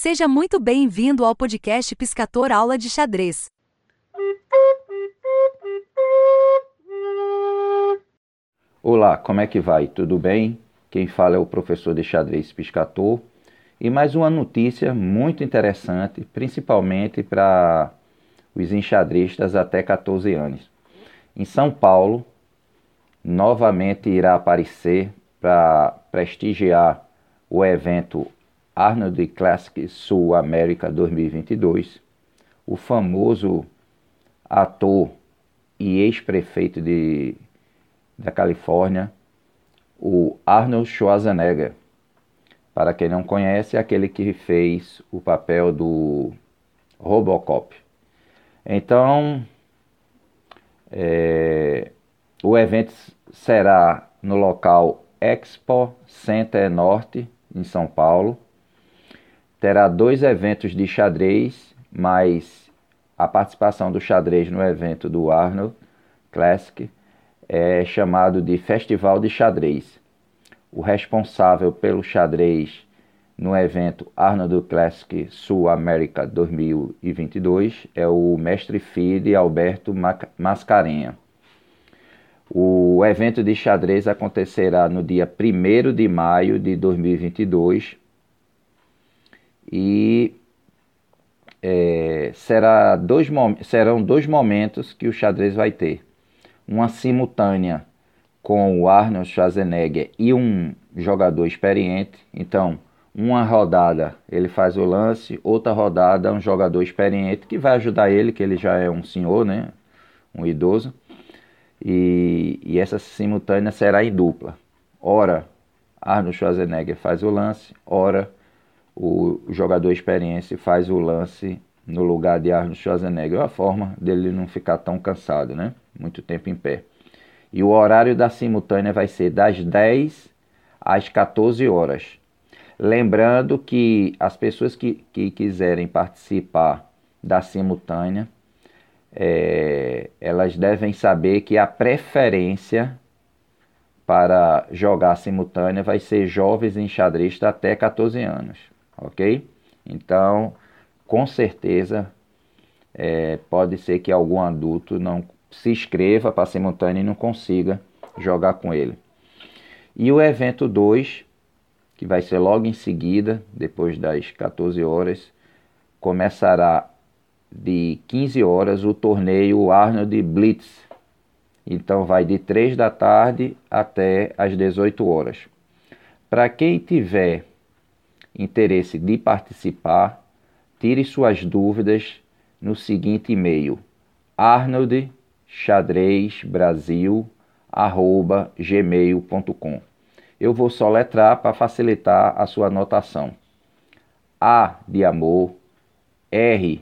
Seja muito bem-vindo ao podcast Piscator Aula de Xadrez. Olá, como é que vai? Tudo bem? Quem fala é o professor de xadrez Piscator. E mais uma notícia muito interessante, principalmente para os enxadristas até 14 anos. Em São Paulo, novamente irá aparecer para prestigiar o evento Arnold Classic Sul América 2022, o famoso ator e ex-prefeito de, da Califórnia, o Arnold Schwarzenegger. Para quem não conhece, é aquele que fez o papel do Robocop. Então, é, o evento será no local Expo Center Norte, em São Paulo terá dois eventos de xadrez, mais a participação do xadrez no evento do Arnold Classic é chamado de Festival de Xadrez. O responsável pelo xadrez no evento Arnold Classic Sul América 2022 é o mestre FIDE Alberto Mascarenha. O evento de xadrez acontecerá no dia 1 de maio de 2022 e é, será dois, serão dois momentos que o xadrez vai ter. Uma simultânea com o Arnold Schwarzenegger e um jogador experiente. Então, uma rodada ele faz o lance, outra rodada um jogador experiente que vai ajudar ele, que ele já é um senhor, né? Um idoso. E, e essa simultânea será em dupla. Ora, Arnold Schwarzenegger faz o lance, ora o jogador experiente faz o lance no lugar de Arnold Schwarzenegger. É a forma dele não ficar tão cansado, né? Muito tempo em pé. E o horário da simultânea vai ser das 10 às 14 horas. Lembrando que as pessoas que, que quiserem participar da simultânea, é, elas devem saber que a preferência para jogar simultânea vai ser jovens enxadristas até 14 anos ok? Então, com certeza, é, pode ser que algum adulto não se inscreva para simultâneo e não consiga jogar com ele. E o evento 2, que vai ser logo em seguida, depois das 14 horas, começará de 15 horas o torneio Arnold Blitz. Então vai de 3 da tarde até as 18 horas. Para quem tiver interesse de participar, tire suas dúvidas no seguinte e-mail: arnoldxadrezbrasil@gmail.com. Eu vou soletrar para facilitar a sua anotação. A de amor, R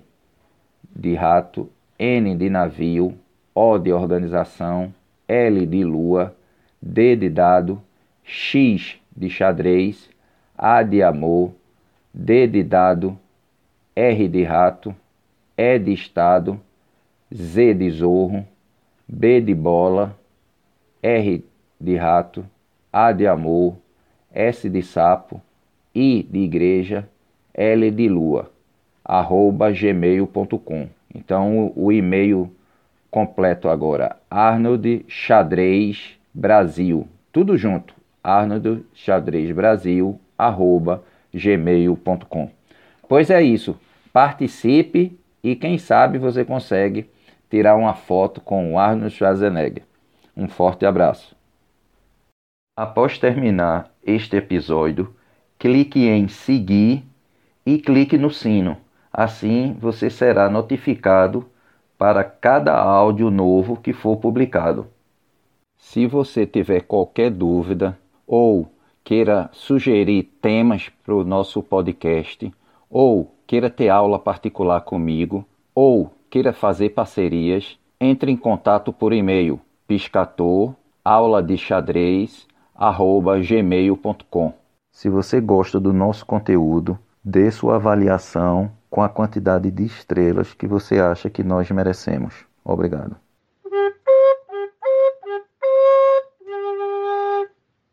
de rato, N de navio, O de organização, L de lua, D de dado, X de xadrez, a de amor, D de dado, R de rato, E de estado, Z de zorro, B de bola, R de rato, A de amor, S de sapo, I de igreja, L de lua, arroba gmail.com. Então o e-mail completo agora, Arnold Xadrez Brasil, tudo junto, Arnold Xadrez Brasil, gmail.com. Pois é isso, participe e quem sabe você consegue tirar uma foto com o Arnold Schwarzenegger. Um forte abraço. Após terminar este episódio, clique em seguir e clique no sino. Assim você será notificado para cada áudio novo que for publicado. Se você tiver qualquer dúvida ou queira sugerir temas para o nosso podcast, ou queira ter aula particular comigo, ou queira fazer parcerias, entre em contato por e-mail piscator aula de xadrez gmail.com. Se você gosta do nosso conteúdo, dê sua avaliação com a quantidade de estrelas que você acha que nós merecemos. Obrigado.